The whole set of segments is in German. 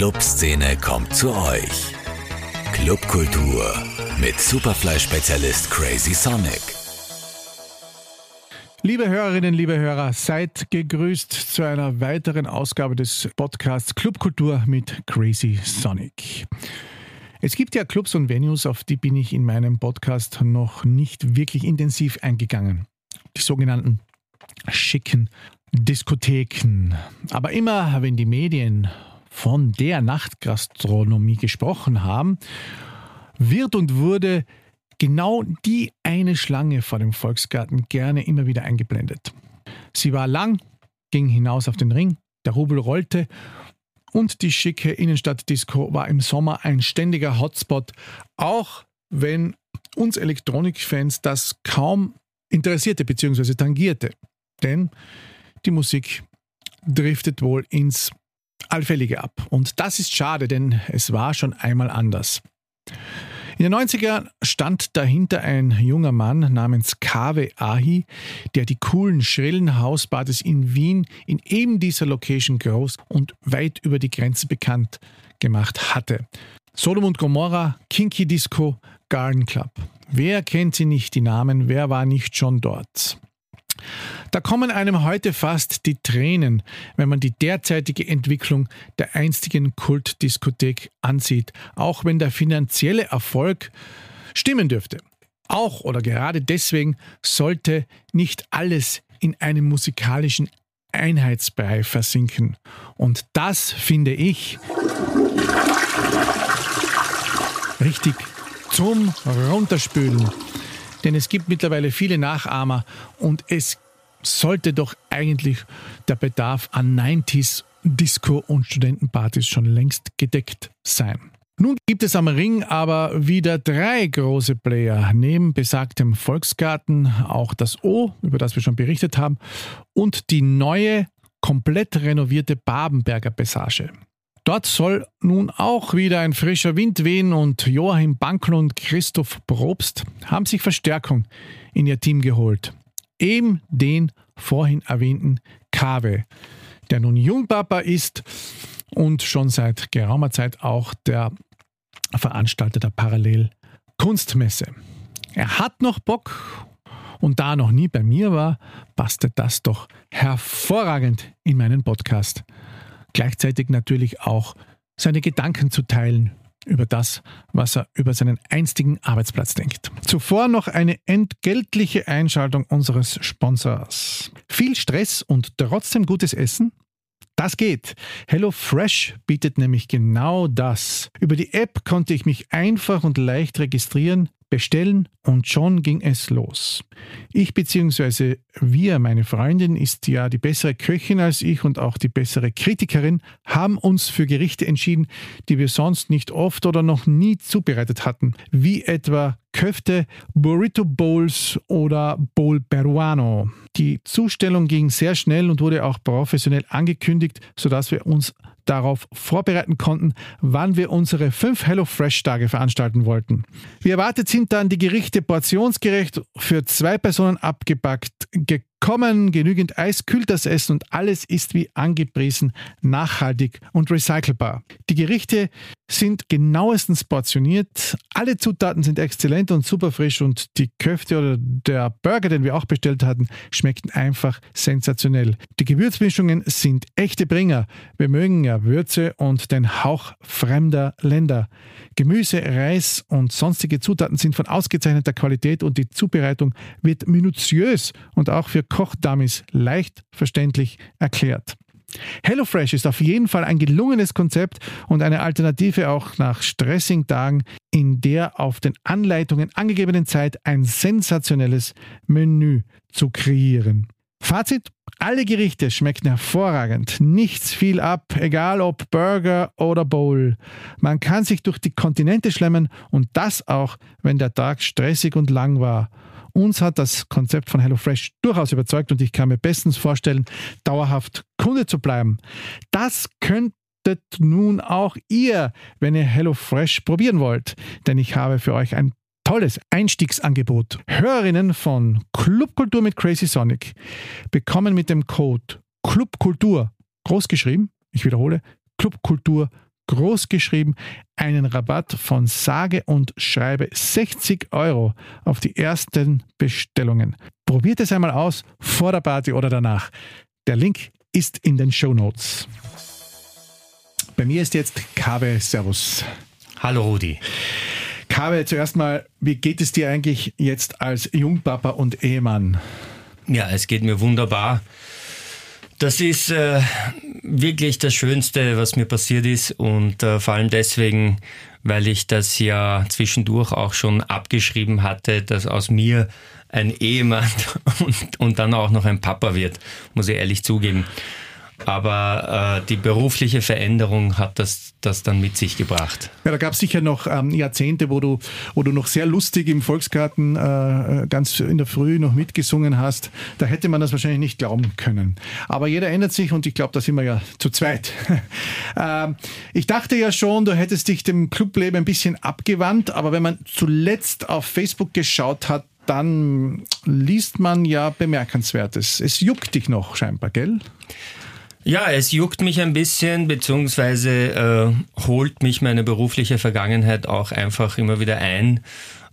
Clubszene kommt zu euch. Clubkultur mit Superfly-Spezialist Crazy Sonic. Liebe Hörerinnen, liebe Hörer, seid gegrüßt zu einer weiteren Ausgabe des Podcasts Clubkultur mit Crazy Sonic. Es gibt ja Clubs und Venues, auf die bin ich in meinem Podcast noch nicht wirklich intensiv eingegangen. Die sogenannten schicken Diskotheken. Aber immer, wenn die Medien von der Nachtgastronomie gesprochen haben, wird und wurde genau die eine Schlange vor dem Volksgarten gerne immer wieder eingeblendet. Sie war lang, ging hinaus auf den Ring, der Rubel rollte und die schicke Innenstadtdisco war im Sommer ein ständiger Hotspot, auch wenn uns Elektronikfans das kaum interessierte bzw. tangierte. Denn die Musik driftet wohl ins Allfällige ab. Und das ist schade, denn es war schon einmal anders. In den 90ern stand dahinter ein junger Mann namens Kave Ahi, der die coolen, schrillen Hauspartys in Wien in eben dieser Location groß und weit über die Grenze bekannt gemacht hatte. Sodom und Gomorra, Kinky Disco, Garden Club. Wer kennt sie nicht, die Namen? Wer war nicht schon dort? Da kommen einem heute fast die Tränen, wenn man die derzeitige Entwicklung der einstigen Kultdiskothek ansieht, auch wenn der finanzielle Erfolg stimmen dürfte. Auch oder gerade deswegen sollte nicht alles in einem musikalischen Einheitsbrei versinken. Und das finde ich richtig zum Runterspülen. Denn es gibt mittlerweile viele Nachahmer und es sollte doch eigentlich der Bedarf an 90s Disco und Studentenpartys schon längst gedeckt sein. Nun gibt es am Ring aber wieder drei große Player, neben besagtem Volksgarten auch das O, über das wir schon berichtet haben, und die neue, komplett renovierte Babenberger Passage. Dort soll nun auch wieder ein frischer Wind wehen und Joachim Bankl und Christoph Probst haben sich Verstärkung in ihr Team geholt. Eben den vorhin erwähnten Kave, der nun Jungpapa ist und schon seit geraumer Zeit auch der Veranstalter der Parallel Kunstmesse. Er hat noch Bock und da er noch nie bei mir war, passte das doch hervorragend in meinen Podcast gleichzeitig natürlich auch seine Gedanken zu teilen über das, was er über seinen einstigen Arbeitsplatz denkt. Zuvor noch eine entgeltliche Einschaltung unseres Sponsors. Viel Stress und trotzdem gutes Essen? Das geht. HelloFresh bietet nämlich genau das. Über die App konnte ich mich einfach und leicht registrieren, bestellen und schon ging es los. Ich bzw. wir, meine Freundin, ist ja die bessere Köchin als ich und auch die bessere Kritikerin, haben uns für Gerichte entschieden, die wir sonst nicht oft oder noch nie zubereitet hatten, wie etwa Köfte, Burrito Bowls oder Bowl Peruano. Die Zustellung ging sehr schnell und wurde auch professionell angekündigt, sodass wir uns darauf vorbereiten konnten, wann wir unsere fünf HelloFresh-Tage veranstalten wollten. Wie erwartet sind dann die Gerichte portionsgerecht für zwei Personen abgepackt, gekommen, genügend Eis kühlt das Essen und alles ist wie angepriesen, nachhaltig und recycelbar. Die Gerichte sind genauestens portioniert, alle Zutaten sind exzellent und super frisch und die Köfte oder der Burger, den wir auch bestellt hatten, schmeckten einfach sensationell. Die Gewürzmischungen sind echte Bringer. Wir mögen ja Würze und den Hauch fremder Länder. Gemüse, Reis und sonstige Zutaten sind von ausgezeichneter Qualität und die Zubereitung wird minutiös und auch für Kochdummies leicht verständlich erklärt. HelloFresh ist auf jeden Fall ein gelungenes Konzept und eine Alternative auch nach stressigen Tagen, in der auf den Anleitungen angegebenen Zeit ein sensationelles Menü zu kreieren. Fazit, alle Gerichte schmecken hervorragend, nichts fiel ab, egal ob Burger oder Bowl. Man kann sich durch die Kontinente schlemmen und das auch, wenn der Tag stressig und lang war. Uns hat das Konzept von HelloFresh durchaus überzeugt und ich kann mir bestens vorstellen, dauerhaft Kunde zu bleiben. Das könntet nun auch ihr, wenn ihr HelloFresh probieren wollt, denn ich habe für euch ein tolles Einstiegsangebot. Hörerinnen von Clubkultur mit Crazy Sonic bekommen mit dem Code Clubkultur großgeschrieben, ich wiederhole, Clubkultur groß geschrieben, einen Rabatt von sage und schreibe 60 Euro auf die ersten Bestellungen. Probiert es einmal aus, vor der Party oder danach. Der Link ist in den Show Notes. Bei mir ist jetzt Kabe. Servus. Hallo Rudi. Kabe, zuerst mal, wie geht es dir eigentlich jetzt als Jungpapa und Ehemann? Ja, es geht mir wunderbar. Das ist äh, wirklich das Schönste, was mir passiert ist und äh, vor allem deswegen, weil ich das ja zwischendurch auch schon abgeschrieben hatte, dass aus mir ein Ehemann und, und dann auch noch ein Papa wird, muss ich ehrlich zugeben. Aber äh, die berufliche Veränderung hat das, das dann mit sich gebracht. Ja, da gab es sicher noch ähm, Jahrzehnte, wo du, wo du noch sehr lustig im Volksgarten äh, ganz in der Früh noch mitgesungen hast. Da hätte man das wahrscheinlich nicht glauben können. Aber jeder ändert sich und ich glaube, da sind wir ja zu zweit. äh, ich dachte ja schon, du hättest dich dem Clubleben ein bisschen abgewandt, aber wenn man zuletzt auf Facebook geschaut hat, dann liest man ja Bemerkenswertes. Es juckt dich noch scheinbar, gell? Ja, es juckt mich ein bisschen, beziehungsweise äh, holt mich meine berufliche Vergangenheit auch einfach immer wieder ein.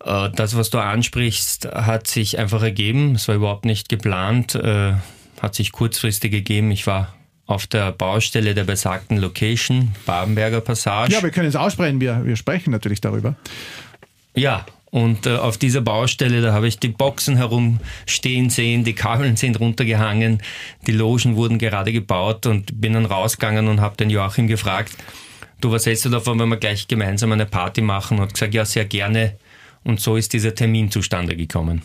Äh, das, was du ansprichst, hat sich einfach ergeben. Es war überhaupt nicht geplant, äh, hat sich kurzfristig gegeben. Ich war auf der Baustelle der besagten Location, Babenberger Passage. Ja, wir können es aussprechen, wir, wir sprechen natürlich darüber. Ja, und äh, auf dieser Baustelle, da habe ich die Boxen herumstehen sehen, die Kabeln sind runtergehangen, die Logen wurden gerade gebaut und bin dann rausgegangen und habe den Joachim gefragt, du, was hältst du davon, wenn wir gleich gemeinsam eine Party machen? Und gesagt, ja, sehr gerne. Und so ist dieser Termin zustande gekommen.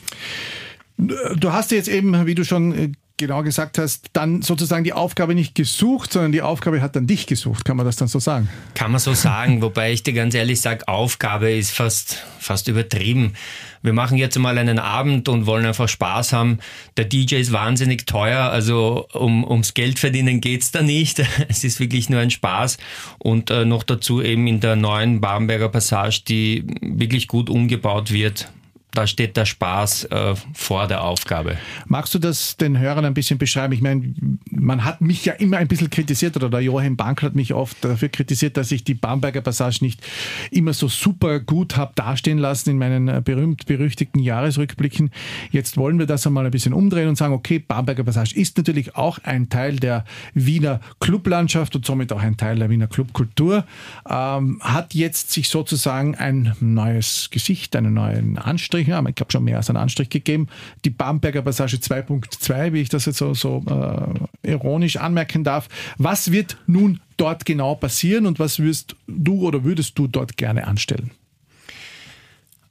Du hast jetzt eben, wie du schon äh, genau gesagt hast, dann sozusagen die Aufgabe nicht gesucht, sondern die Aufgabe hat dann dich gesucht. Kann man das dann so sagen? Kann man so sagen, wobei ich dir ganz ehrlich sage, Aufgabe ist fast, fast übertrieben. Wir machen jetzt mal einen Abend und wollen einfach Spaß haben. Der DJ ist wahnsinnig teuer, also um, ums Geld verdienen geht's da nicht. Es ist wirklich nur ein Spaß. Und äh, noch dazu eben in der neuen Babenberger Passage, die wirklich gut umgebaut wird da steht der Spaß äh, vor der Aufgabe. Magst du das den Hörern ein bisschen beschreiben? Ich meine, man hat mich ja immer ein bisschen kritisiert oder der Joachim Bank hat mich oft dafür kritisiert, dass ich die Bamberger Passage nicht immer so super gut habe dastehen lassen in meinen äh, berühmt-berüchtigten Jahresrückblicken. Jetzt wollen wir das einmal ein bisschen umdrehen und sagen, okay, Bamberger Passage ist natürlich auch ein Teil der Wiener Clublandschaft und somit auch ein Teil der Wiener Clubkultur, ähm, hat jetzt sich sozusagen ein neues Gesicht, einen neuen Anstrich Anstrichen haben. Ich glaube schon mehr als einen Anstrich gegeben. Die Bamberger Passage 2.2, wie ich das jetzt so, so äh, ironisch anmerken darf. Was wird nun dort genau passieren und was wirst du oder würdest du dort gerne anstellen?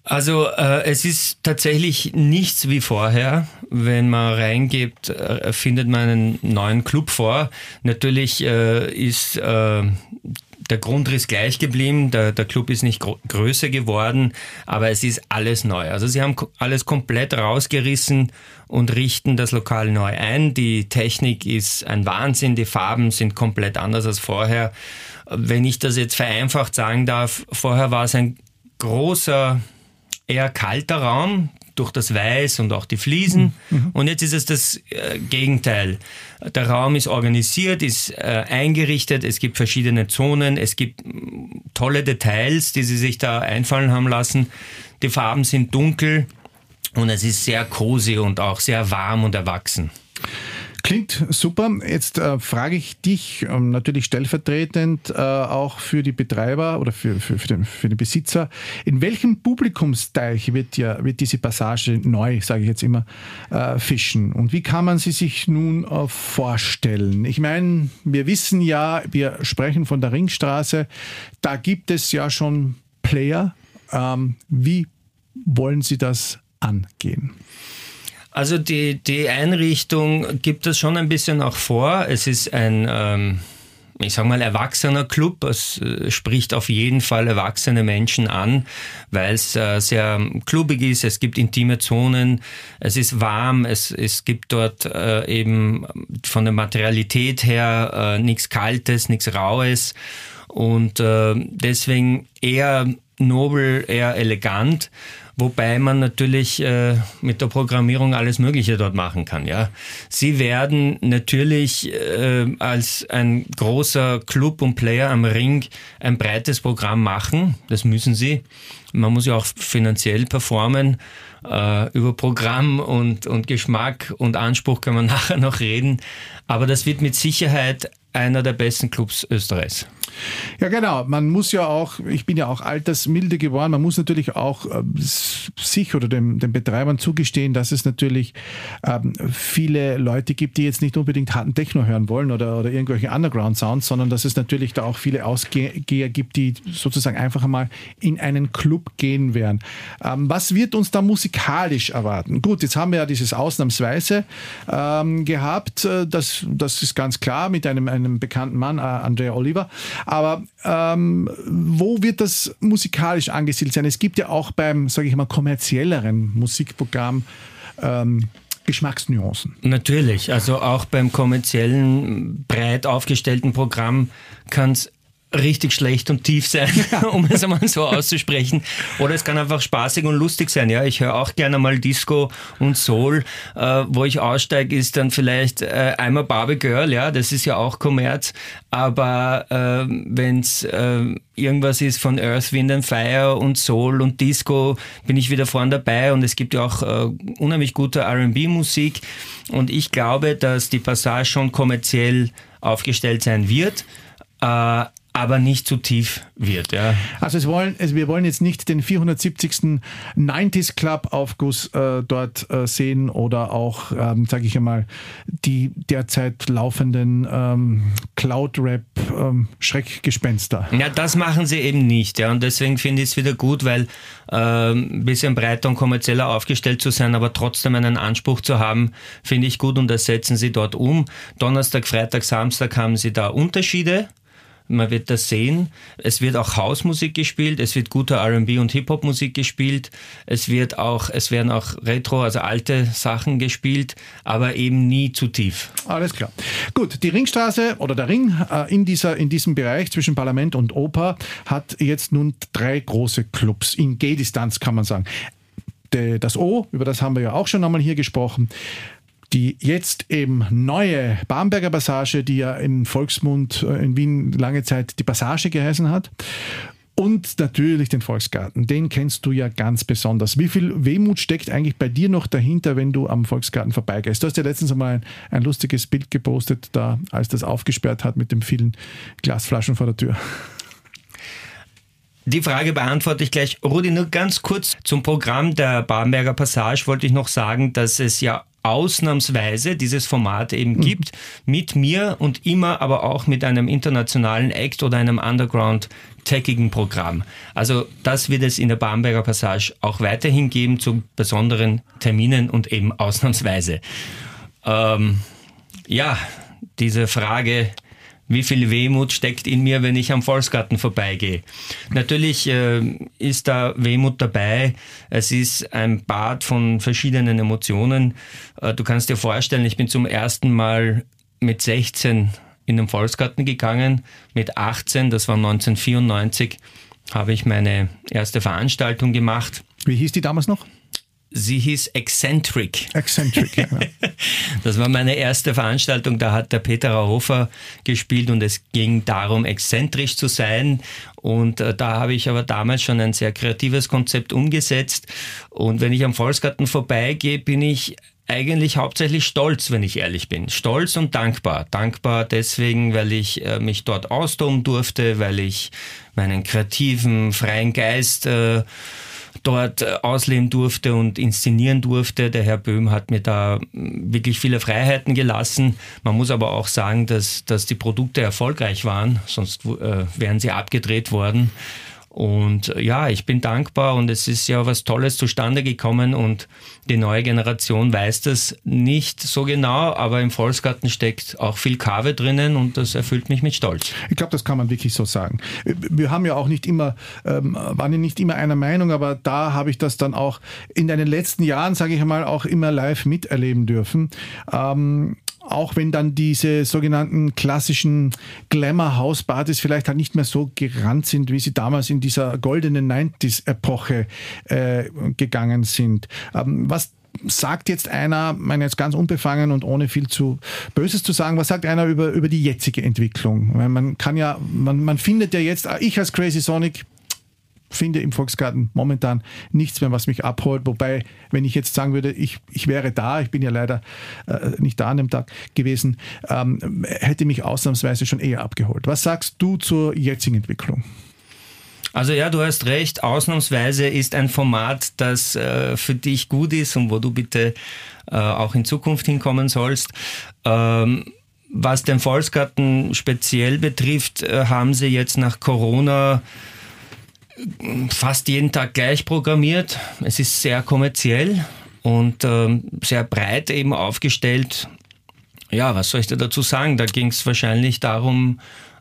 Also äh, es ist tatsächlich nichts wie vorher. Wenn man reingeht, äh, findet man einen neuen Club vor. Natürlich äh, ist äh, der Grundriss gleich geblieben, der, der Club ist nicht größer geworden, aber es ist alles neu. Also sie haben alles komplett rausgerissen und richten das Lokal neu ein. Die Technik ist ein Wahnsinn, die Farben sind komplett anders als vorher. Wenn ich das jetzt vereinfacht sagen darf, vorher war es ein großer, eher kalter Raum, durch das Weiß und auch die Fliesen. Mhm. Und jetzt ist es das äh, Gegenteil. Der Raum ist organisiert, ist äh, eingerichtet, es gibt verschiedene Zonen, es gibt tolle Details, die sie sich da einfallen haben lassen. Die Farben sind dunkel und es ist sehr cozy und auch sehr warm und erwachsen. Klingt super. Jetzt äh, frage ich dich ähm, natürlich stellvertretend äh, auch für die Betreiber oder für, für, für, den, für den Besitzer. In welchem Publikumsteich wird, ja, wird diese Passage neu, sage ich jetzt immer, äh, fischen? Und wie kann man sie sich nun äh, vorstellen? Ich meine, wir wissen ja, wir sprechen von der Ringstraße, da gibt es ja schon Player. Ähm, wie wollen Sie das angehen? Also die, die Einrichtung gibt es schon ein bisschen auch vor. Es ist ein, ähm, ich sage mal, erwachsener Club. Es äh, spricht auf jeden Fall erwachsene Menschen an, weil es äh, sehr klubig ist. Es gibt intime Zonen. Es ist warm. Es, es gibt dort äh, eben von der Materialität her äh, nichts Kaltes, nichts Raues. Und äh, deswegen eher nobel, eher elegant. Wobei man natürlich äh, mit der Programmierung alles Mögliche dort machen kann. Ja, sie werden natürlich äh, als ein großer Club und Player am Ring ein breites Programm machen. Das müssen sie. Man muss ja auch finanziell performen. Äh, über Programm und, und Geschmack und Anspruch kann man nachher noch reden. Aber das wird mit Sicherheit einer der besten Clubs Österreichs. Ja, genau. Man muss ja auch, ich bin ja auch altersmilde geworden, man muss natürlich auch äh, sich oder dem, den Betreibern zugestehen, dass es natürlich ähm, viele Leute gibt, die jetzt nicht unbedingt harten Techno hören wollen oder, oder irgendwelche Underground-Sounds, sondern dass es natürlich da auch viele Ausgeher gibt, die sozusagen einfach einmal in einen Club gehen werden. Ähm, was wird uns da musikalisch erwarten? Gut, jetzt haben wir ja dieses Ausnahmsweise ähm, gehabt. Äh, das, ist ganz klar mit einem, einem bekannten Mann, äh, Andrea Oliver. Aber ähm, wo wird das musikalisch angesiedelt sein? Es gibt ja auch beim, sage ich mal, kommerzielleren Musikprogramm ähm, Geschmacksnuancen. Natürlich, also auch beim kommerziellen, breit aufgestellten Programm kann es richtig schlecht und tief sein, um es einmal so auszusprechen. Oder es kann einfach spaßig und lustig sein. Ja, ich höre auch gerne mal Disco und Soul. Äh, wo ich aussteige, ist dann vielleicht äh, einmal Barbie Girl. Ja, das ist ja auch Kommerz. Aber äh, wenn es äh, irgendwas ist von Earth, Wind and Fire und Soul und Disco, bin ich wieder vorn dabei. Und es gibt ja auch äh, unheimlich gute R&B-Musik. Und ich glaube, dass die Passage schon kommerziell aufgestellt sein wird. Aber nicht zu tief wird. Ja. Also, es wollen, also wir wollen jetzt nicht den 470. 90s Club Aufguss äh, dort äh, sehen oder auch, ähm, sage ich einmal, die derzeit laufenden ähm, Cloud-Rap ähm, Schreckgespenster. Ja, das machen sie eben nicht. Ja. Und deswegen finde ich es wieder gut, weil ähm, ein bisschen breiter und kommerzieller aufgestellt zu sein, aber trotzdem einen Anspruch zu haben, finde ich gut und das setzen sie dort um. Donnerstag, Freitag, Samstag haben sie da Unterschiede. Man wird das sehen. Es wird auch Hausmusik gespielt, es wird gute R&B und Hip-Hop-Musik gespielt. Es wird auch, es werden auch Retro, also alte Sachen gespielt, aber eben nie zu tief. Alles klar. Gut, die Ringstraße oder der Ring äh, in, dieser, in diesem Bereich zwischen Parlament und Oper hat jetzt nun drei große Clubs in Gehdistanz, kann man sagen das O, über das haben wir ja auch schon einmal hier gesprochen, die jetzt eben neue Bamberger Passage, die ja im Volksmund äh, in Wien lange Zeit die Passage geheißen hat. Und natürlich den Volksgarten, den kennst du ja ganz besonders. Wie viel Wehmut steckt eigentlich bei dir noch dahinter, wenn du am Volksgarten vorbeigehst? Du hast ja letztens einmal ein, ein lustiges Bild gepostet, da als das aufgesperrt hat mit den vielen Glasflaschen vor der Tür. Die Frage beantworte ich gleich. Rudi, nur ganz kurz zum Programm der Bamberger Passage wollte ich noch sagen, dass es ja ausnahmsweise dieses Format eben mhm. gibt, mit mir und immer aber auch mit einem internationalen Act oder einem Underground techigen Programm. Also das wird es in der Bamberger Passage auch weiterhin geben zu besonderen Terminen und eben ausnahmsweise. Ähm, ja, diese Frage wie viel Wehmut steckt in mir, wenn ich am Volksgarten vorbeigehe. Natürlich äh, ist da Wehmut dabei. Es ist ein Bad von verschiedenen Emotionen. Äh, du kannst dir vorstellen, ich bin zum ersten Mal mit 16 in den Volksgarten gegangen. Mit 18, das war 1994, habe ich meine erste Veranstaltung gemacht. Wie hieß die damals noch? Sie hieß Eccentric. Eccentric, ja. Genau. Das war meine erste Veranstaltung, da hat der Peter Hofer gespielt und es ging darum, exzentrisch zu sein. Und äh, da habe ich aber damals schon ein sehr kreatives Konzept umgesetzt. Und wenn ich am Volksgarten vorbeigehe, bin ich eigentlich hauptsächlich stolz, wenn ich ehrlich bin. Stolz und dankbar. Dankbar deswegen, weil ich äh, mich dort austoben durfte, weil ich meinen kreativen, freien Geist äh, dort äh, ausleben durfte und inszenieren durfte. Der Herr Böhm hat mir da wirklich viele Freiheiten gelassen. Man muss aber auch sagen, dass, dass die Produkte erfolgreich waren, sonst äh, wären sie abgedreht worden. Und äh, ja, ich bin dankbar und es ist ja was Tolles zustande gekommen und die neue Generation weiß das nicht so genau, aber im Volksgarten steckt auch viel Kave drinnen und das erfüllt mich mit Stolz. Ich glaube, das kann man wirklich so sagen. Wir haben ja auch nicht immer, ähm, waren ja nicht immer einer Meinung, aber da habe ich das dann auch in den letzten Jahren, sage ich mal, auch immer live miterleben dürfen. Ähm, auch wenn dann diese sogenannten klassischen Glamour-House-Partys vielleicht halt nicht mehr so gerannt sind, wie sie damals in dieser goldenen 90s-Epoche äh, gegangen sind. Ähm, was sagt jetzt einer, meine jetzt ganz unbefangen und ohne viel zu Böses zu sagen, was sagt einer über, über die jetzige Entwicklung? Weil man kann ja, man, man findet ja jetzt, ich als Crazy Sonic finde im Volksgarten momentan nichts mehr, was mich abholt. Wobei, wenn ich jetzt sagen würde, ich, ich wäre da, ich bin ja leider äh, nicht da an dem Tag gewesen, ähm, hätte mich ausnahmsweise schon eher abgeholt. Was sagst du zur jetzigen Entwicklung? Also ja, du hast recht, ausnahmsweise ist ein Format, das äh, für dich gut ist und wo du bitte äh, auch in Zukunft hinkommen sollst. Ähm, was den Volksgarten speziell betrifft, äh, haben sie jetzt nach Corona fast jeden Tag gleich programmiert. Es ist sehr kommerziell und ähm, sehr breit eben aufgestellt. Ja, was soll ich da dazu sagen? Da ging es wahrscheinlich darum,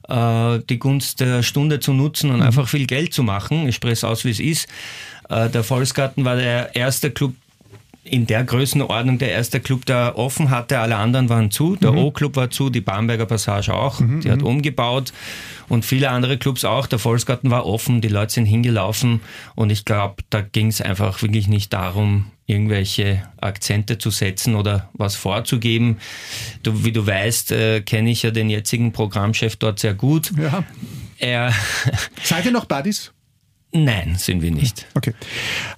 äh, die Gunst der Stunde zu nutzen und mhm. einfach viel Geld zu machen. Ich spreche es aus, wie es ist. Äh, der Volksgarten war der erste Club in der Größenordnung der erste Club, der offen hatte. Alle anderen waren zu. Der mhm. O-Club war zu, die Bamberger Passage auch. Mhm, die hat mhm. umgebaut und viele andere Clubs auch. Der Volksgarten war offen, die Leute sind hingelaufen und ich glaube, da ging es einfach wirklich nicht darum, irgendwelche Akzente zu setzen oder was vorzugeben. Du, wie du weißt, äh, kenne ich ja den jetzigen Programmchef dort sehr gut. Ja. Er Seid ihr noch Buddies? Nein, sind wir nicht. Okay.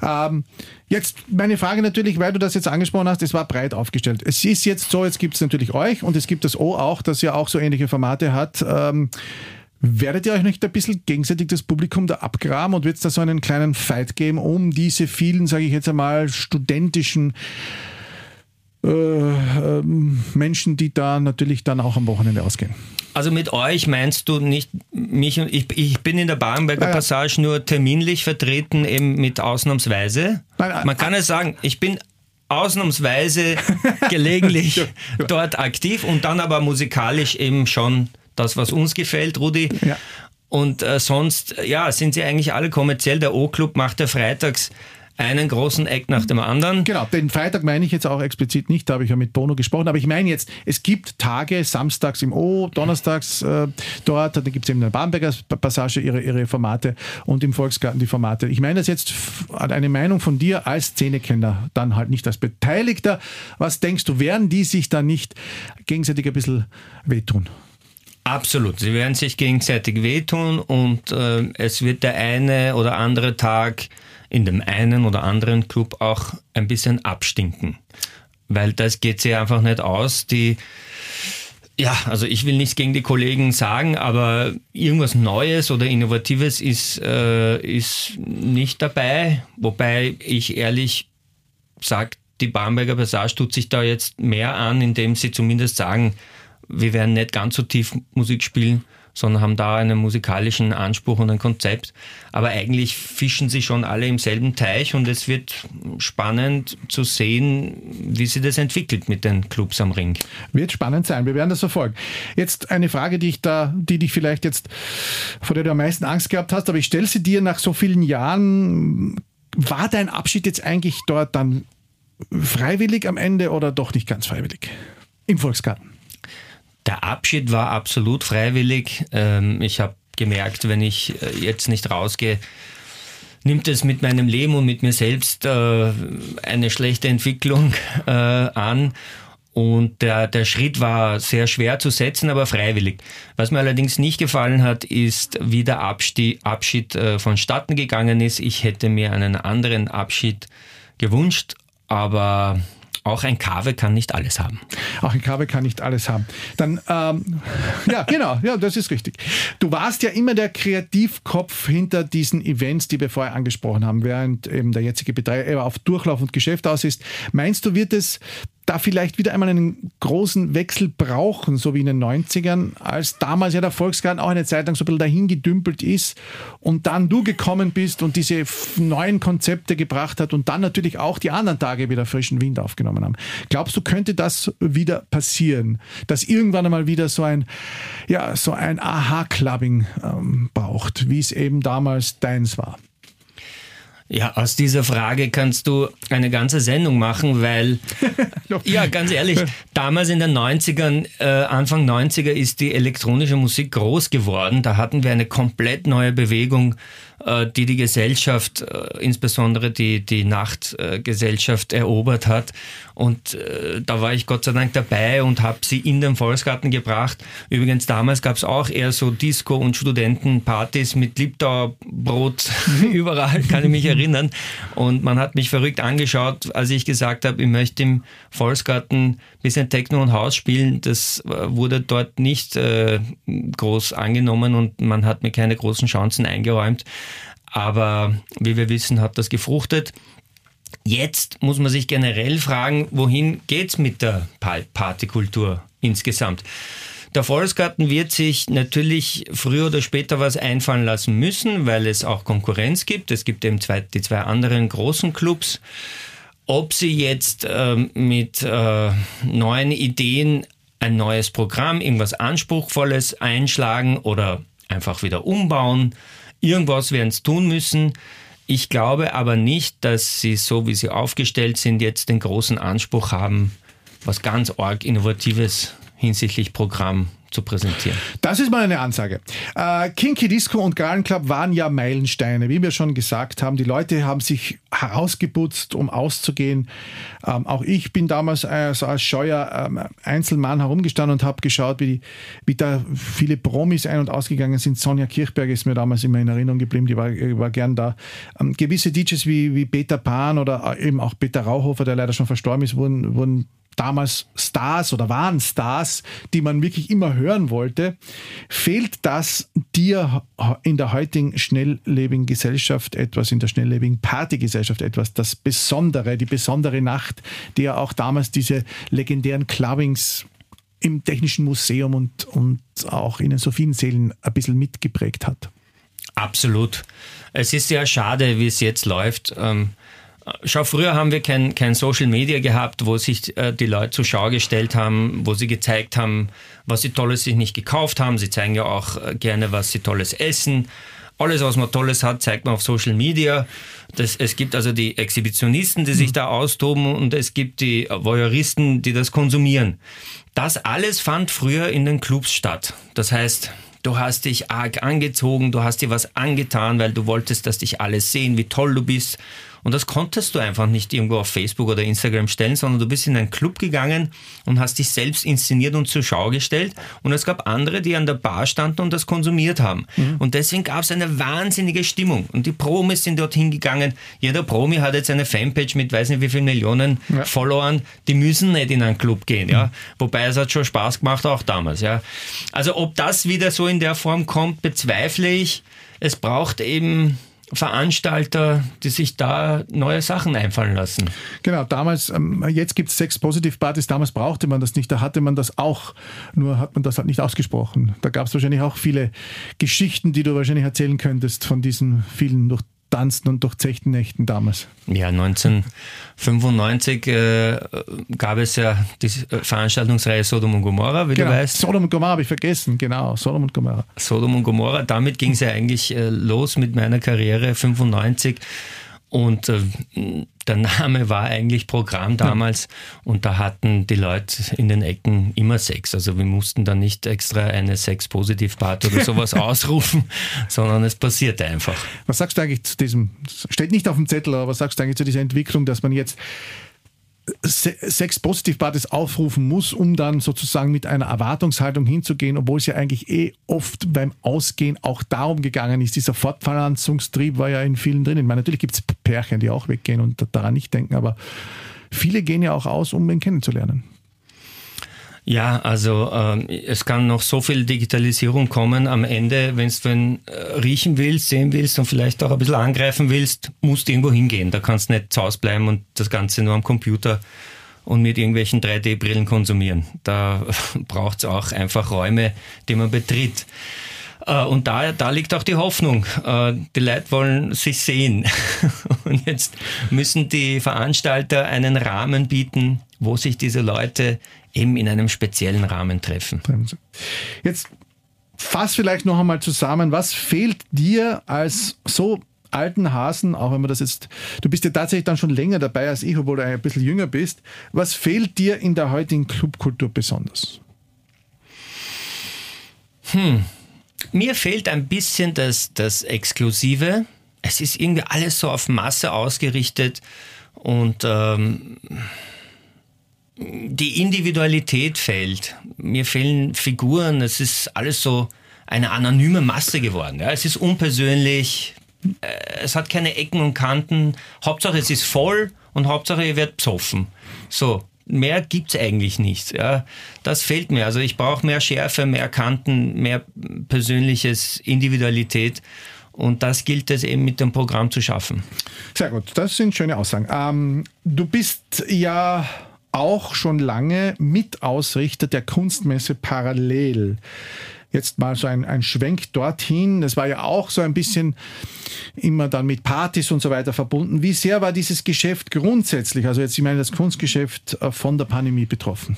Ähm, jetzt meine Frage natürlich, weil du das jetzt angesprochen hast, es war breit aufgestellt. Es ist jetzt so, jetzt gibt es natürlich euch und es gibt das O auch, das ja auch so ähnliche Formate hat. Ähm, Werdet ihr euch nicht ein bisschen gegenseitig das Publikum da abgraben und wird es da so einen kleinen Fight geben um diese vielen, sage ich jetzt einmal, studentischen äh, äh, Menschen, die da natürlich dann auch am Wochenende ausgehen? Also mit euch meinst du nicht mich und ich, ich bin in der Barenberger ja, Passage nur terminlich vertreten, eben mit ausnahmsweise. Nein, Man kann ja sagen, ich bin ausnahmsweise gelegentlich ja. dort aktiv und dann aber musikalisch eben schon das, was uns gefällt, Rudi. Ja. Und äh, sonst, ja, sind sie eigentlich alle kommerziell. Der O-Club macht ja freitags einen großen Eck nach dem anderen. Genau, den Freitag meine ich jetzt auch explizit nicht, da habe ich ja mit Bono gesprochen, aber ich meine jetzt, es gibt Tage, samstags im O, donnerstags äh, dort, da gibt es eben in der Bamberger Passage ihre, ihre Formate und im Volksgarten die Formate. Ich meine das jetzt eine Meinung von dir als Szenekenner, dann halt nicht als Beteiligter. Was denkst du, werden die sich da nicht gegenseitig ein bisschen wehtun? Absolut. Sie werden sich gegenseitig wehtun und äh, es wird der eine oder andere Tag in dem einen oder anderen Club auch ein bisschen abstinken. Weil das geht sich einfach nicht aus. Die, ja, also ich will nichts gegen die Kollegen sagen, aber irgendwas Neues oder Innovatives ist, äh, ist nicht dabei. Wobei ich ehrlich sage, die Bamberger Passage tut sich da jetzt mehr an, indem sie zumindest sagen, wir werden nicht ganz so tief Musik spielen, sondern haben da einen musikalischen Anspruch und ein Konzept. Aber eigentlich fischen sie schon alle im selben Teich und es wird spannend zu sehen, wie sich das entwickelt mit den Clubs am Ring. Wird spannend sein, wir werden das verfolgen. Jetzt eine Frage, die ich da, die dich vielleicht jetzt, vor der du am meisten Angst gehabt hast, aber ich stelle sie dir nach so vielen Jahren. War dein Abschied jetzt eigentlich dort dann freiwillig am Ende oder doch nicht ganz freiwillig? Im Volksgarten? Der Abschied war absolut freiwillig. Ähm, ich habe gemerkt, wenn ich äh, jetzt nicht rausgehe, nimmt es mit meinem Leben und mit mir selbst äh, eine schlechte Entwicklung äh, an. Und der, der Schritt war sehr schwer zu setzen, aber freiwillig. Was mir allerdings nicht gefallen hat, ist, wie der Abschied, Abschied vonstatten gegangen ist. Ich hätte mir einen anderen Abschied gewünscht, aber auch ein Kave kann nicht alles haben. Auch ein Kave kann nicht alles haben. Dann, ähm, ja, genau, ja, das ist richtig. Du warst ja immer der Kreativkopf hinter diesen Events, die wir vorher angesprochen haben, während eben der jetzige Betreiber auf Durchlauf und Geschäft aus ist. Meinst du, wird es da vielleicht wieder einmal einen großen Wechsel brauchen, so wie in den 90ern, als damals ja der Volksgarten auch eine Zeit lang so ein bisschen dahin gedümpelt ist und dann du gekommen bist und diese neuen Konzepte gebracht hat und dann natürlich auch die anderen Tage wieder frischen Wind aufgenommen haben. Glaubst du, könnte das wieder passieren, dass irgendwann einmal wieder so ein, ja, so ein Aha-Clubbing ähm, braucht, wie es eben damals deins war? Ja, aus dieser Frage kannst du eine ganze Sendung machen, weil, ja, ganz ehrlich, damals in den 90ern, äh, Anfang 90er ist die elektronische Musik groß geworden. Da hatten wir eine komplett neue Bewegung äh, die die Gesellschaft, äh, insbesondere die, die Nachtgesellschaft erobert hat. Und äh, da war ich Gott sei Dank dabei und habe sie in den Volksgarten gebracht. Übrigens, damals gab es auch eher so Disco- und Studentenpartys mit Liebdauerbrot überall, kann ich mich erinnern. Und man hat mich verrückt angeschaut, als ich gesagt habe, ich möchte im Volksgarten ein bisschen Techno und Haus spielen. Das wurde dort nicht äh, groß angenommen und man hat mir keine großen Chancen eingeräumt. Aber wie wir wissen, hat das gefruchtet. Jetzt muss man sich generell fragen, wohin geht es mit der Partykultur insgesamt? Der Volksgarten wird sich natürlich früher oder später was einfallen lassen müssen, weil es auch Konkurrenz gibt. Es gibt eben zwei, die zwei anderen großen Clubs. Ob sie jetzt äh, mit äh, neuen Ideen ein neues Programm, irgendwas Anspruchsvolles einschlagen oder einfach wieder umbauen, Irgendwas werden sie tun müssen. Ich glaube aber nicht, dass sie, so wie sie aufgestellt sind, jetzt den großen Anspruch haben, was ganz arg Innovatives hinsichtlich Programm zu präsentieren. Das ist mal eine Ansage. Äh, Kinky Disco und Garden Club waren ja Meilensteine, wie wir schon gesagt haben. Die Leute haben sich herausgeputzt, um auszugehen. Ähm, auch ich bin damals äh, so als scheuer ähm, Einzelmann herumgestanden und habe geschaut, wie, die, wie da viele Promis ein- und ausgegangen sind. Sonja Kirchberg ist mir damals immer in Erinnerung geblieben, die war, war gern da. Ähm, gewisse DJs wie, wie Peter Pan oder äh, eben auch Peter Rauhofer, der leider schon verstorben ist, wurden, wurden damals Stars oder waren Stars, die man wirklich immer hören wollte. Fehlt das dir in der heutigen schnelllebigen Gesellschaft etwas, in der schnelllebigen Partygesellschaft etwas, das Besondere, die besondere Nacht, die ja auch damals diese legendären Clubbings im Technischen Museum und, und auch in den Sophiensälen ein bisschen mitgeprägt hat? Absolut. Es ist ja schade, wie es jetzt läuft. Ähm Schau, früher haben wir kein, kein Social Media gehabt, wo sich äh, die Leute zur Schau gestellt haben, wo sie gezeigt haben, was sie Tolles sich nicht gekauft haben. Sie zeigen ja auch äh, gerne, was sie Tolles essen. Alles, was man Tolles hat, zeigt man auf Social Media. Das, es gibt also die Exhibitionisten, die sich mhm. da austoben und es gibt die Voyeuristen, die das konsumieren. Das alles fand früher in den Clubs statt. Das heißt, du hast dich arg angezogen, du hast dir was angetan, weil du wolltest, dass dich alle sehen, wie toll du bist. Und das konntest du einfach nicht irgendwo auf Facebook oder Instagram stellen, sondern du bist in einen Club gegangen und hast dich selbst inszeniert und zur Schau gestellt. Und es gab andere, die an der Bar standen und das konsumiert haben. Mhm. Und deswegen gab es eine wahnsinnige Stimmung. Und die Promis sind dorthin gegangen. Jeder Promi hat jetzt eine Fanpage mit weiß nicht wie vielen Millionen ja. Followern. Die müssen nicht in einen Club gehen. Ja? Mhm. Wobei es hat schon Spaß gemacht, auch damals. Ja? Also ob das wieder so in der Form kommt, bezweifle ich. Es braucht eben Veranstalter, die sich da neue Sachen einfallen lassen. Genau, damals, ähm, jetzt gibt es sechs Positive-Partys, damals brauchte man das nicht, da hatte man das auch, nur hat man das halt nicht ausgesprochen. Da gab es wahrscheinlich auch viele Geschichten, die du wahrscheinlich erzählen könntest von diesen vielen durch Tanzen und durchzechten Nächten damals. Ja, 1995 äh, gab es ja die Veranstaltungsreihe Sodom und Gomorra, wie genau. du weißt. Sodom und Gomorra habe ich vergessen, genau, Sodom und Gomorra. Sodom und Gomorra, damit ging es ja eigentlich äh, los mit meiner Karriere 95 und äh, der Name war eigentlich Programm damals und da hatten die Leute in den Ecken immer Sex. Also wir mussten da nicht extra eine Sex-Positiv-Part oder sowas ausrufen, sondern es passierte einfach. Was sagst du eigentlich zu diesem, steht nicht auf dem Zettel, aber was sagst du eigentlich zu dieser Entwicklung, dass man jetzt sechs Positivpartys aufrufen muss, um dann sozusagen mit einer Erwartungshaltung hinzugehen, obwohl es ja eigentlich eh oft beim Ausgehen auch darum gegangen ist. Dieser Fortpflanzungstrieb war ja in vielen drin. Ich meine, natürlich gibt es Pärchen, die auch weggehen und daran nicht denken, aber viele gehen ja auch aus, um ihn kennenzulernen. Ja, also äh, es kann noch so viel Digitalisierung kommen. Am Ende, wenn du äh, riechen willst, sehen willst und vielleicht auch ein bisschen angreifen willst, musst du irgendwo hingehen. Da kannst du nicht zu Hause bleiben und das Ganze nur am Computer und mit irgendwelchen 3D-Brillen konsumieren. Da braucht es auch einfach Räume, die man betritt. Äh, und da, da liegt auch die Hoffnung. Äh, die Leute wollen sich sehen. Und jetzt müssen die Veranstalter einen Rahmen bieten, wo sich diese Leute eben in einem speziellen Rahmen treffen. Jetzt fass vielleicht noch einmal zusammen, was fehlt dir als so alten Hasen, auch wenn man das jetzt, du bist ja tatsächlich dann schon länger dabei als ich, obwohl du ein bisschen jünger bist. Was fehlt dir in der heutigen Clubkultur besonders? Hm. Mir fehlt ein bisschen das, das Exklusive. Es ist irgendwie alles so auf Masse ausgerichtet und ähm, die Individualität fehlt. Mir fehlen Figuren. Es ist alles so eine anonyme Masse geworden. Ja. Es ist unpersönlich. Äh, es hat keine Ecken und Kanten. Hauptsache es ist voll und Hauptsache ihr werdet psoffen. So. Mehr gibt es eigentlich nicht. Ja. Das fehlt mir. Also ich brauche mehr Schärfe, mehr Kanten, mehr persönliches Individualität. Und das gilt es eben mit dem Programm zu schaffen. Sehr gut, das sind schöne Aussagen. Ähm, du bist ja auch schon lange Mitausrichter der Kunstmesse Parallel. Jetzt mal so ein, ein Schwenk dorthin. Das war ja auch so ein bisschen immer dann mit Partys und so weiter verbunden. Wie sehr war dieses Geschäft grundsätzlich, also jetzt ich meine das Kunstgeschäft äh, von der Pandemie betroffen?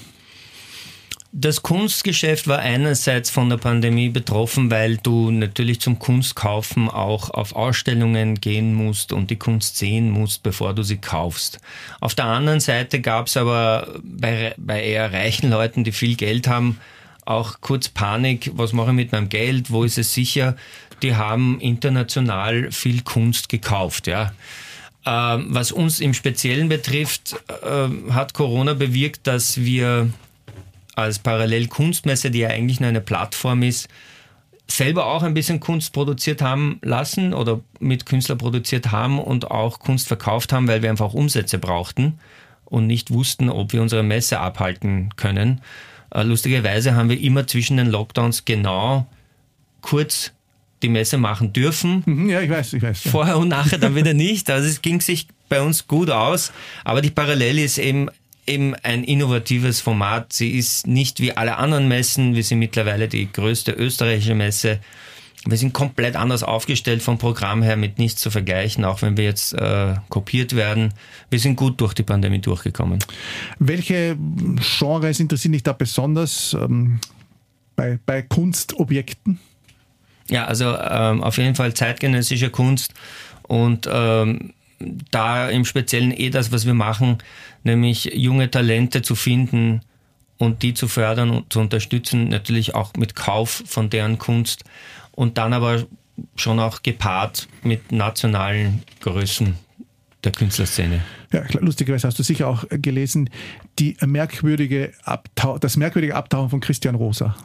Das Kunstgeschäft war einerseits von der Pandemie betroffen, weil du natürlich zum Kunstkaufen auch auf Ausstellungen gehen musst und die Kunst sehen musst, bevor du sie kaufst. Auf der anderen Seite gab es aber bei, bei eher reichen Leuten, die viel Geld haben, auch kurz Panik, was mache ich mit meinem Geld, wo ist es sicher? Die haben international viel Kunst gekauft, ja. Ähm, was uns im Speziellen betrifft, äh, hat Corona bewirkt, dass wir als Parallelkunstmesse, die ja eigentlich nur eine Plattform ist, selber auch ein bisschen Kunst produziert haben lassen oder mit Künstler produziert haben und auch Kunst verkauft haben, weil wir einfach Umsätze brauchten und nicht wussten, ob wir unsere Messe abhalten können. Äh, lustigerweise haben wir immer zwischen den Lockdowns genau kurz die Messe machen dürfen. Mhm, ja, ich weiß, ich weiß. Ja. Vorher und nachher dann wieder nicht. Also es ging sich bei uns gut aus. Aber die Parallele ist eben eben ein innovatives Format. Sie ist nicht wie alle anderen Messen. Wir sind mittlerweile die größte österreichische Messe. Wir sind komplett anders aufgestellt vom Programm her, mit nichts zu vergleichen, auch wenn wir jetzt äh, kopiert werden. Wir sind gut durch die Pandemie durchgekommen. Welche Genres interessieren dich da besonders ähm, bei, bei Kunstobjekten? Ja, also ähm, auf jeden Fall zeitgenössische Kunst und ähm, da im Speziellen eh das, was wir machen, nämlich junge Talente zu finden und die zu fördern und zu unterstützen, natürlich auch mit Kauf von deren Kunst und dann aber schon auch gepaart mit nationalen Größen der Künstlerszene. Ja, lustigerweise hast du sicher auch gelesen, die merkwürdige Abtau das merkwürdige Abtauchen von Christian Rosa.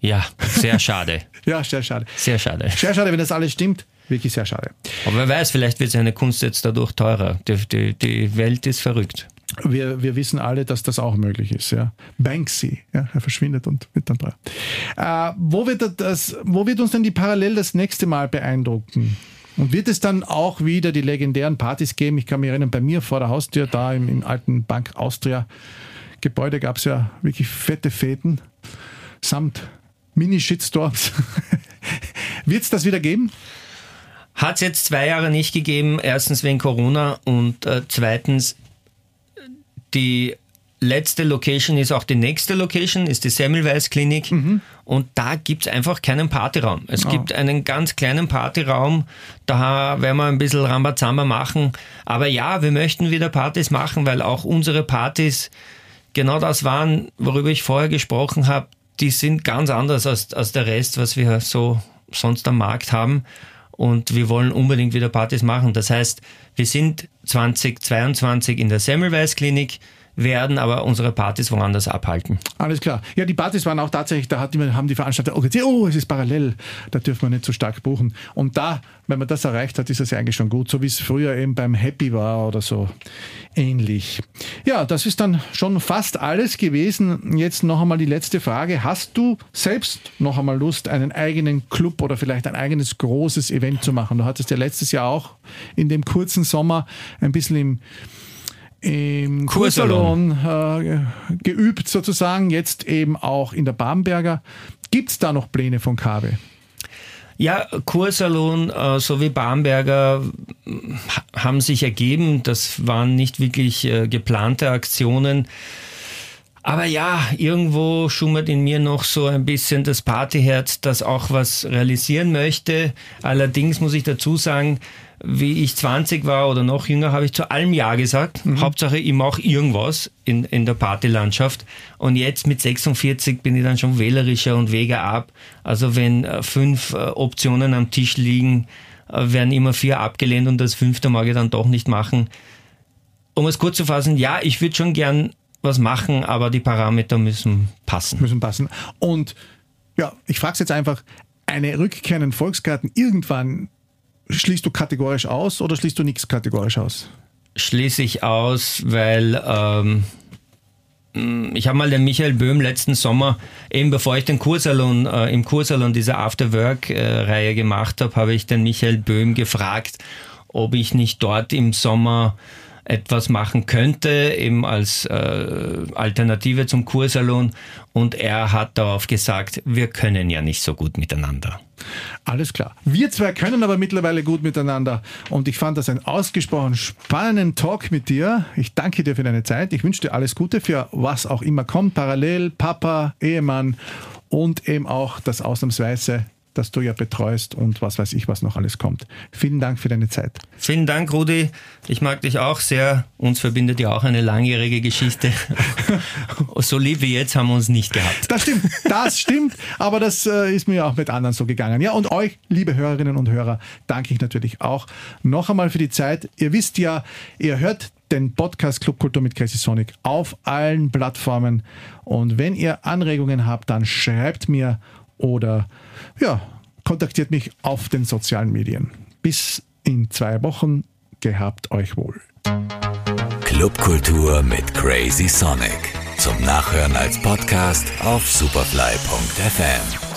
Ja, sehr schade. ja, sehr schade. Sehr schade. Sehr schade, wenn das alles stimmt. Wirklich sehr schade. Aber wer weiß, vielleicht wird seine Kunst jetzt dadurch teurer. Die, die, die Welt ist verrückt. Wir, wir wissen alle, dass das auch möglich ist. Ja. Banksy, ja, er verschwindet und wird dann teuer. Äh, wo, wird das, wo wird uns denn die Parallel das nächste Mal beeindrucken? Und wird es dann auch wieder die legendären Partys geben? Ich kann mich erinnern, bei mir vor der Haustür, da im, im alten Bank Austria Gebäude gab es ja wirklich fette Fäden samt Mini-Shitstorms. wird es das wieder geben? Hat es jetzt zwei Jahre nicht gegeben. Erstens wegen Corona und äh, zweitens die letzte Location ist auch die nächste Location, ist die Semmelweis Klinik. Mhm. Und da gibt es einfach keinen Partyraum. Es oh. gibt einen ganz kleinen Partyraum, da werden wir ein bisschen Rambazamba machen. Aber ja, wir möchten wieder Partys machen, weil auch unsere Partys genau das waren, worüber ich vorher gesprochen habe. Die sind ganz anders als, als der Rest, was wir so sonst am Markt haben und wir wollen unbedingt wieder Partys machen. Das heißt, wir sind 2022 in der Semmelweis Klinik, werden aber unsere Partys woanders abhalten. Alles klar. Ja, die Partys waren auch tatsächlich, da hat haben die Veranstalter auch gesagt, oh, es ist parallel, da dürfen wir nicht so stark buchen. Und da, wenn man das erreicht hat, ist das ja eigentlich schon gut, so wie es früher eben beim Happy war oder so ähnlich. Ja, das ist dann schon fast alles gewesen. Jetzt noch einmal die letzte Frage. Hast du selbst noch einmal Lust, einen eigenen Club oder vielleicht ein eigenes großes Event zu machen? Du hattest ja letztes Jahr auch in dem kurzen Sommer ein bisschen im im Kursalon äh, geübt sozusagen, jetzt eben auch in der Bamberger. Gibt es da noch Pläne von KW? Ja, Kursalon äh, sowie Bamberger haben sich ergeben. Das waren nicht wirklich äh, geplante Aktionen. Aber ja, irgendwo schummert in mir noch so ein bisschen das Partyherz, das auch was realisieren möchte. Allerdings muss ich dazu sagen, wie ich 20 war oder noch jünger, habe ich zu allem Ja gesagt. Mhm. Hauptsache, ich mache irgendwas in, in der Partylandschaft. Und jetzt mit 46 bin ich dann schon wählerischer und wege ab. Also wenn äh, fünf äh, Optionen am Tisch liegen, äh, werden immer vier abgelehnt und das fünfte mag ich dann doch nicht machen. Um es kurz zu fassen, ja, ich würde schon gern was machen, aber die Parameter müssen passen. Müssen passen. Und ja, ich frage es jetzt einfach, eine Rückkehr in den Volksgarten irgendwann schließt du kategorisch aus oder schließt du nichts kategorisch aus? Schließe ich aus, weil ähm, ich habe mal den Michael Böhm letzten Sommer, eben bevor ich den Kursalon, äh, im Kursalon diese Afterwork-Reihe gemacht habe, habe ich den Michael Böhm gefragt, ob ich nicht dort im Sommer etwas machen könnte, eben als äh, Alternative zum Kursalon. Und er hat darauf gesagt, wir können ja nicht so gut miteinander. Alles klar. Wir zwei können aber mittlerweile gut miteinander. Und ich fand das einen ausgesprochen spannenden Talk mit dir. Ich danke dir für deine Zeit. Ich wünsche dir alles Gute für was auch immer kommt. Parallel, Papa, Ehemann und eben auch das Ausnahmsweise das du ja betreust und was weiß ich, was noch alles kommt. Vielen Dank für deine Zeit. Vielen Dank, Rudi. Ich mag dich auch sehr. Uns verbindet ja auch eine langjährige Geschichte. so lieb wie jetzt haben wir uns nicht gehabt. Das stimmt, das stimmt. Aber das äh, ist mir auch mit anderen so gegangen. Ja, und euch, liebe Hörerinnen und Hörer, danke ich natürlich auch noch einmal für die Zeit. Ihr wisst ja, ihr hört den Podcast Clubkultur mit Crazy Sonic auf allen Plattformen. Und wenn ihr Anregungen habt, dann schreibt mir oder ja, kontaktiert mich auf den sozialen Medien. Bis in zwei Wochen. Gehabt euch wohl. Clubkultur mit Crazy Sonic. Zum Nachhören als Podcast auf superfly.fm.